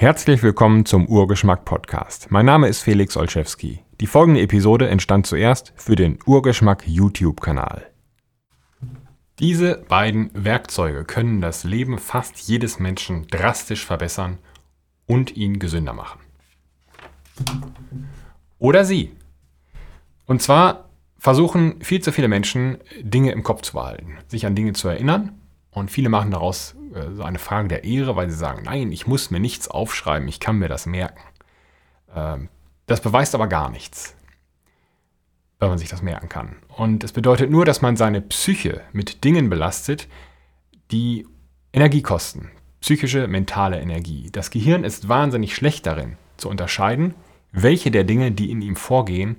Herzlich willkommen zum Urgeschmack Podcast. Mein Name ist Felix Olszewski. Die folgende Episode entstand zuerst für den Urgeschmack YouTube-Kanal. Diese beiden Werkzeuge können das Leben fast jedes Menschen drastisch verbessern und ihn gesünder machen. Oder sie. Und zwar versuchen viel zu viele Menschen, Dinge im Kopf zu behalten, sich an Dinge zu erinnern. Und viele machen daraus so eine Frage der Ehre, weil sie sagen, nein, ich muss mir nichts aufschreiben, ich kann mir das merken. Ähm, das beweist aber gar nichts, wenn man sich das merken kann. Und es bedeutet nur, dass man seine Psyche mit Dingen belastet, die Energie kosten. Psychische, mentale Energie. Das Gehirn ist wahnsinnig schlecht darin, zu unterscheiden, welche der Dinge, die in ihm vorgehen,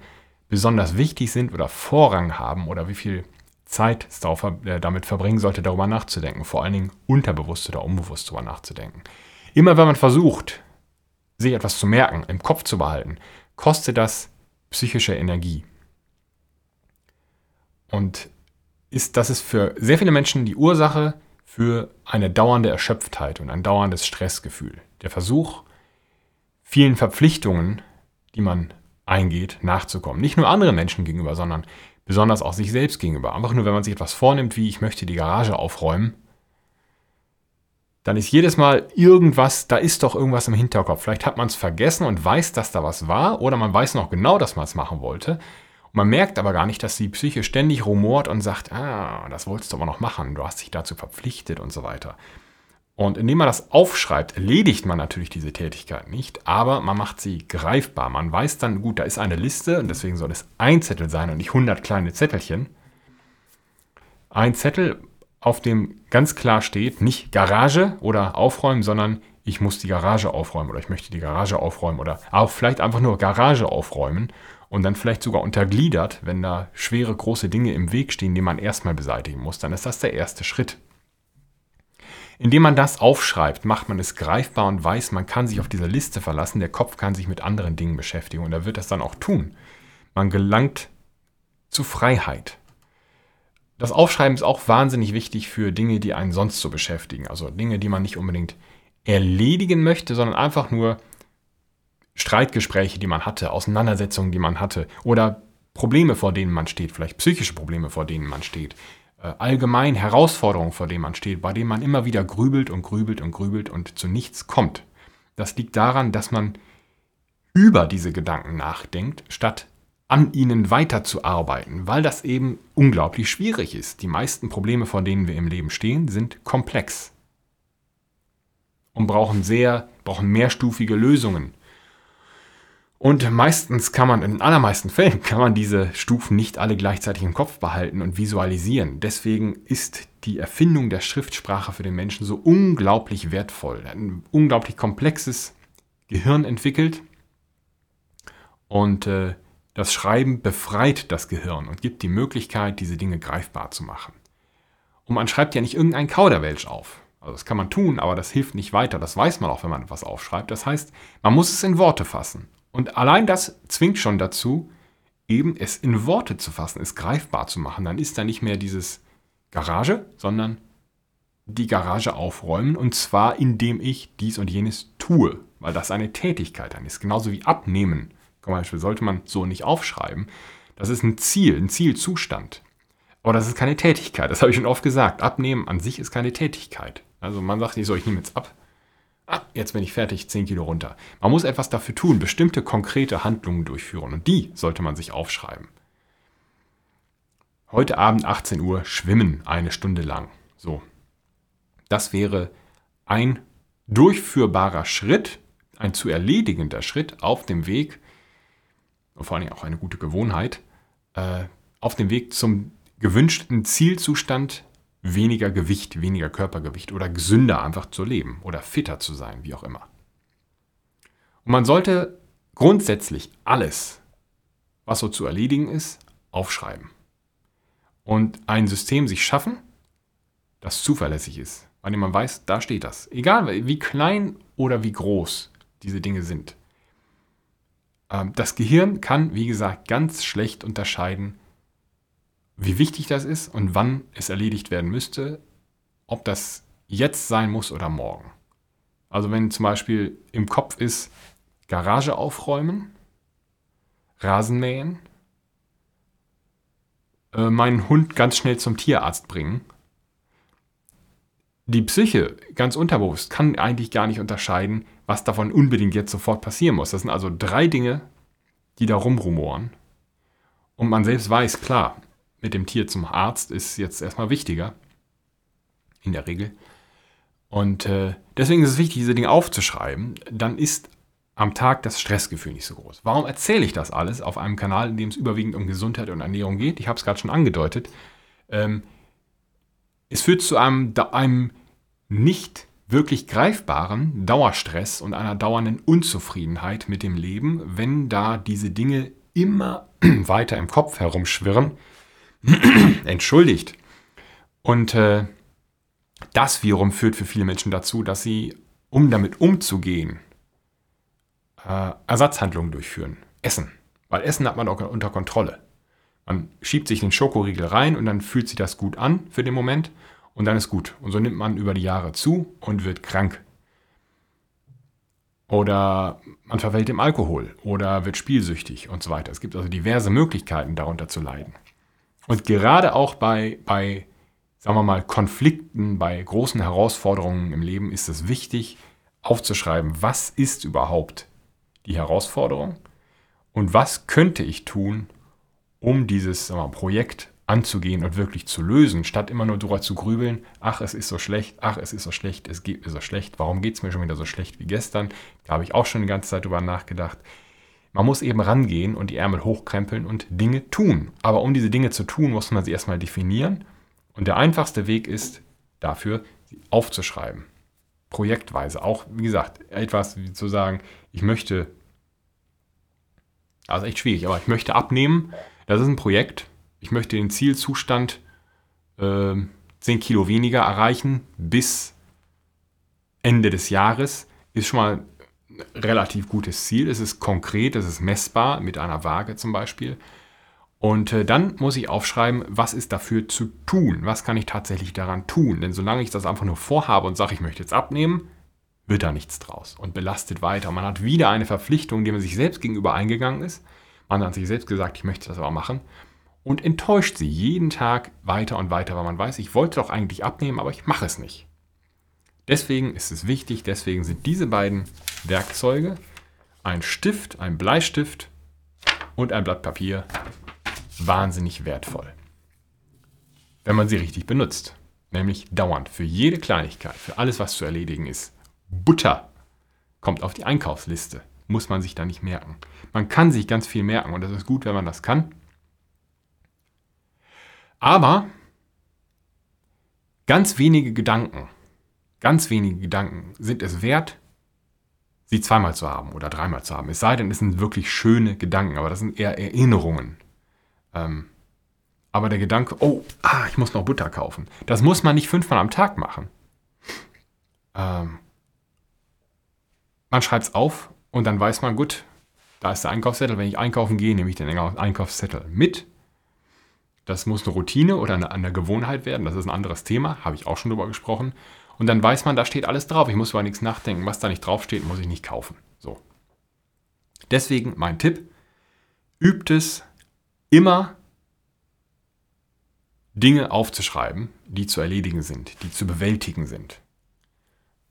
besonders wichtig sind oder Vorrang haben oder wie viel Zeit äh, damit verbringen sollte, darüber nachzudenken. Vor allen Dingen unterbewusst oder unbewusst darüber nachzudenken. Immer wenn man versucht, sich etwas zu merken, im Kopf zu behalten, kostet das psychische Energie. Und ist, das ist für sehr viele Menschen die Ursache für eine dauernde Erschöpftheit und ein dauerndes Stressgefühl. Der Versuch, vielen Verpflichtungen, die man eingeht, nachzukommen. Nicht nur anderen Menschen gegenüber, sondern besonders auch sich selbst gegenüber. Einfach nur, wenn man sich etwas vornimmt, wie ich möchte die Garage aufräumen, dann ist jedes Mal irgendwas, da ist doch irgendwas im Hinterkopf. Vielleicht hat man es vergessen und weiß, dass da was war, oder man weiß noch genau, dass man es machen wollte. Und man merkt aber gar nicht, dass die Psyche ständig rumort und sagt, ah, das wolltest du aber noch machen, du hast dich dazu verpflichtet und so weiter. Und indem man das aufschreibt, erledigt man natürlich diese Tätigkeit nicht, aber man macht sie greifbar. Man weiß dann, gut, da ist eine Liste und deswegen soll es ein Zettel sein und nicht 100 kleine Zettelchen. Ein Zettel, auf dem ganz klar steht, nicht Garage oder aufräumen, sondern ich muss die Garage aufräumen oder ich möchte die Garage aufräumen oder auch vielleicht einfach nur Garage aufräumen und dann vielleicht sogar untergliedert, wenn da schwere große Dinge im Weg stehen, die man erstmal beseitigen muss, dann ist das der erste Schritt. Indem man das aufschreibt, macht man es greifbar und weiß, man kann sich auf diese Liste verlassen, der Kopf kann sich mit anderen Dingen beschäftigen und er wird das dann auch tun. Man gelangt zu Freiheit. Das Aufschreiben ist auch wahnsinnig wichtig für Dinge, die einen sonst so beschäftigen. Also Dinge, die man nicht unbedingt erledigen möchte, sondern einfach nur Streitgespräche, die man hatte, Auseinandersetzungen, die man hatte oder Probleme, vor denen man steht, vielleicht psychische Probleme, vor denen man steht, allgemein Herausforderungen, vor denen man steht, bei denen man immer wieder grübelt und grübelt und grübelt und zu nichts kommt. Das liegt daran, dass man über diese Gedanken nachdenkt, statt an ihnen weiterzuarbeiten, weil das eben unglaublich schwierig ist. Die meisten Probleme, vor denen wir im Leben stehen, sind komplex und brauchen sehr, brauchen mehrstufige Lösungen. Und meistens kann man, in allermeisten Fällen kann man diese Stufen nicht alle gleichzeitig im Kopf behalten und visualisieren. Deswegen ist die Erfindung der Schriftsprache für den Menschen so unglaublich wertvoll. Ein unglaublich komplexes Gehirn entwickelt und äh, das Schreiben befreit das Gehirn und gibt die Möglichkeit, diese Dinge greifbar zu machen. Und man schreibt ja nicht irgendein Kauderwelsch auf. Also das kann man tun, aber das hilft nicht weiter. Das weiß man auch, wenn man etwas aufschreibt. Das heißt, man muss es in Worte fassen. Und allein das zwingt schon dazu, eben es in Worte zu fassen, es greifbar zu machen. Dann ist da nicht mehr dieses Garage, sondern die Garage aufräumen und zwar indem ich dies und jenes tue, weil das eine Tätigkeit dann ist. Genauso wie abnehmen. Zum Beispiel sollte man so nicht aufschreiben. Das ist ein Ziel, ein Zielzustand. Aber das ist keine Tätigkeit. Das habe ich schon oft gesagt. Abnehmen an sich ist keine Tätigkeit. Also man sagt nicht so, ich nehme jetzt ab jetzt bin ich fertig, 10 Kilo runter. Man muss etwas dafür tun, bestimmte konkrete Handlungen durchführen und die sollte man sich aufschreiben. Heute Abend 18 Uhr schwimmen eine Stunde lang. So. Das wäre ein durchführbarer Schritt, ein zu erledigender Schritt auf dem Weg, und vor allem auch eine gute Gewohnheit, äh, auf dem Weg zum gewünschten Zielzustand weniger Gewicht, weniger Körpergewicht oder gesünder einfach zu leben oder fitter zu sein, wie auch immer. Und man sollte grundsätzlich alles, was so zu erledigen ist, aufschreiben. Und ein System sich schaffen, das zuverlässig ist, bei dem man weiß, da steht das. Egal wie klein oder wie groß diese Dinge sind. Ähm, das Gehirn kann, wie gesagt, ganz schlecht unterscheiden, wie wichtig das ist und wann es erledigt werden müsste, ob das jetzt sein muss oder morgen. Also wenn zum Beispiel im Kopf ist, Garage aufräumen, Rasenmähen, äh, meinen Hund ganz schnell zum Tierarzt bringen. Die Psyche, ganz unterbewusst, kann eigentlich gar nicht unterscheiden, was davon unbedingt jetzt sofort passieren muss. Das sind also drei Dinge, die da rumrumoren. Und man selbst weiß, klar, mit dem Tier zum Arzt ist jetzt erstmal wichtiger. In der Regel. Und äh, deswegen ist es wichtig, diese Dinge aufzuschreiben. Dann ist am Tag das Stressgefühl nicht so groß. Warum erzähle ich das alles auf einem Kanal, in dem es überwiegend um Gesundheit und Ernährung geht? Ich habe es gerade schon angedeutet. Ähm, es führt zu einem, einem nicht wirklich greifbaren Dauerstress und einer dauernden Unzufriedenheit mit dem Leben, wenn da diese Dinge immer weiter im Kopf herumschwirren. Entschuldigt. Und äh, das wiederum führt für viele Menschen dazu, dass sie, um damit umzugehen, äh, Ersatzhandlungen durchführen. Essen. Weil Essen hat man auch unter Kontrolle. Man schiebt sich den Schokoriegel rein und dann fühlt sich das gut an für den Moment und dann ist gut. Und so nimmt man über die Jahre zu und wird krank. Oder man verfällt im Alkohol oder wird spielsüchtig und so weiter. Es gibt also diverse Möglichkeiten, darunter zu leiden. Und gerade auch bei, bei sagen wir mal, Konflikten, bei großen Herausforderungen im Leben ist es wichtig, aufzuschreiben, was ist überhaupt die Herausforderung und was könnte ich tun, um dieses mal, Projekt anzugehen und wirklich zu lösen, statt immer nur darüber zu grübeln, ach, es ist so schlecht, ach, es ist so schlecht, es geht mir so schlecht, warum geht es mir schon wieder so schlecht wie gestern? Da habe ich auch schon die ganze Zeit drüber nachgedacht. Man muss eben rangehen und die Ärmel hochkrempeln und Dinge tun. Aber um diese Dinge zu tun, muss man sie erstmal definieren. Und der einfachste Weg ist dafür, sie aufzuschreiben projektweise. Auch, wie gesagt, etwas wie zu sagen, ich möchte, also echt schwierig, aber ich möchte abnehmen. Das ist ein Projekt. Ich möchte den Zielzustand äh, 10 Kilo weniger erreichen bis Ende des Jahres. Ist schon mal relativ gutes Ziel. Es ist konkret, es ist messbar mit einer Waage zum Beispiel. Und äh, dann muss ich aufschreiben, was ist dafür zu tun? Was kann ich tatsächlich daran tun? Denn solange ich das einfach nur vorhabe und sage, ich möchte jetzt abnehmen, wird da nichts draus und belastet weiter. Man hat wieder eine Verpflichtung, die man sich selbst gegenüber eingegangen ist. Man hat sich selbst gesagt, ich möchte das aber machen und enttäuscht sie jeden Tag weiter und weiter, weil man weiß, ich wollte doch eigentlich abnehmen, aber ich mache es nicht. Deswegen ist es wichtig, deswegen sind diese beiden Werkzeuge, ein Stift, ein Bleistift und ein Blatt Papier wahnsinnig wertvoll. Wenn man sie richtig benutzt. Nämlich dauernd. Für jede Kleinigkeit, für alles, was zu erledigen ist. Butter kommt auf die Einkaufsliste. Muss man sich da nicht merken. Man kann sich ganz viel merken und das ist gut, wenn man das kann. Aber ganz wenige Gedanken, ganz wenige Gedanken sind es wert, sie zweimal zu haben oder dreimal zu haben. Es sei denn, es sind wirklich schöne Gedanken, aber das sind eher Erinnerungen. Ähm, aber der Gedanke, oh, ah, ich muss noch Butter kaufen, das muss man nicht fünfmal am Tag machen. Ähm, man schreibt es auf und dann weiß man, gut, da ist der Einkaufszettel. Wenn ich einkaufen gehe, nehme ich den Einkaufszettel mit. Das muss eine Routine oder eine, eine Gewohnheit werden. Das ist ein anderes Thema, habe ich auch schon drüber gesprochen. Und dann weiß man, da steht alles drauf. Ich muss über nichts nachdenken. Was da nicht draufsteht, muss ich nicht kaufen. So. Deswegen mein Tipp: Übt es immer Dinge aufzuschreiben, die zu erledigen sind, die zu bewältigen sind.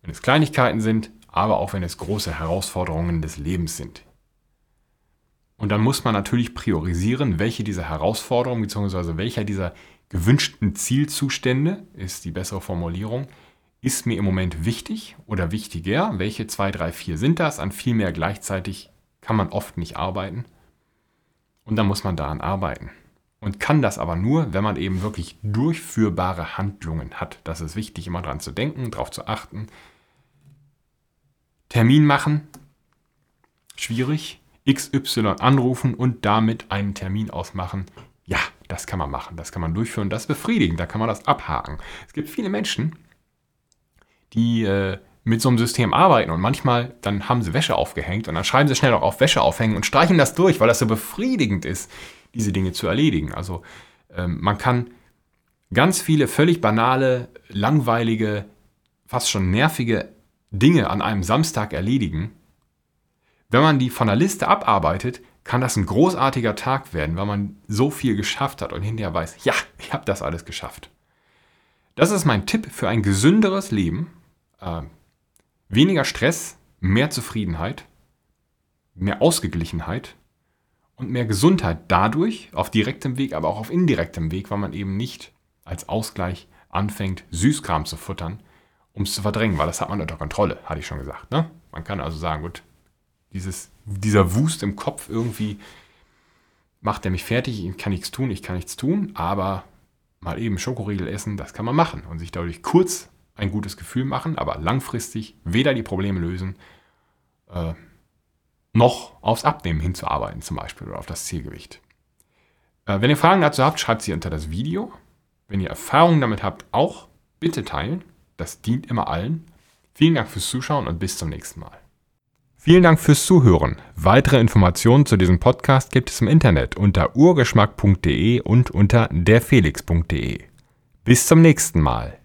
Wenn es Kleinigkeiten sind, aber auch wenn es große Herausforderungen des Lebens sind. Und dann muss man natürlich priorisieren, welche dieser Herausforderungen bzw. welcher dieser gewünschten Zielzustände, ist die bessere Formulierung, ist mir im Moment wichtig oder wichtiger. Welche zwei, drei, vier sind das? An viel mehr gleichzeitig kann man oft nicht arbeiten. Und dann muss man daran arbeiten. Und kann das aber nur, wenn man eben wirklich durchführbare Handlungen hat. Das ist wichtig, immer dran zu denken, darauf zu achten. Termin machen, schwierig. XY anrufen und damit einen Termin ausmachen. Ja, das kann man machen, das kann man durchführen, das ist befriedigend, da kann man das abhaken. Es gibt viele Menschen, die äh, mit so einem System arbeiten und manchmal dann haben sie Wäsche aufgehängt und dann schreiben sie schnell auch auf Wäsche aufhängen und streichen das durch, weil das so befriedigend ist, diese Dinge zu erledigen. Also ähm, man kann ganz viele völlig banale, langweilige, fast schon nervige Dinge an einem Samstag erledigen, wenn man die von der Liste abarbeitet, kann das ein großartiger Tag werden, weil man so viel geschafft hat und hinterher weiß, ja, ich habe das alles geschafft. Das ist mein Tipp für ein gesünderes Leben. Äh, weniger Stress, mehr Zufriedenheit, mehr Ausgeglichenheit und mehr Gesundheit dadurch, auf direktem Weg, aber auch auf indirektem Weg, weil man eben nicht als Ausgleich anfängt, Süßkram zu futtern, um es zu verdrängen, weil das hat man unter Kontrolle, hatte ich schon gesagt. Ne? Man kann also sagen, gut, dieses, dieser Wust im Kopf irgendwie macht er mich fertig, ich kann nichts tun, ich kann nichts tun, aber mal eben Schokoriegel essen, das kann man machen und sich dadurch kurz ein gutes Gefühl machen, aber langfristig weder die Probleme lösen, äh, noch aufs Abnehmen hinzuarbeiten zum Beispiel oder auf das Zielgewicht. Äh, wenn ihr Fragen dazu habt, schreibt sie unter das Video. Wenn ihr Erfahrungen damit habt, auch bitte teilen. Das dient immer allen. Vielen Dank fürs Zuschauen und bis zum nächsten Mal. Vielen Dank fürs Zuhören. Weitere Informationen zu diesem Podcast gibt es im Internet unter urgeschmack.de und unter derfelix.de. Bis zum nächsten Mal.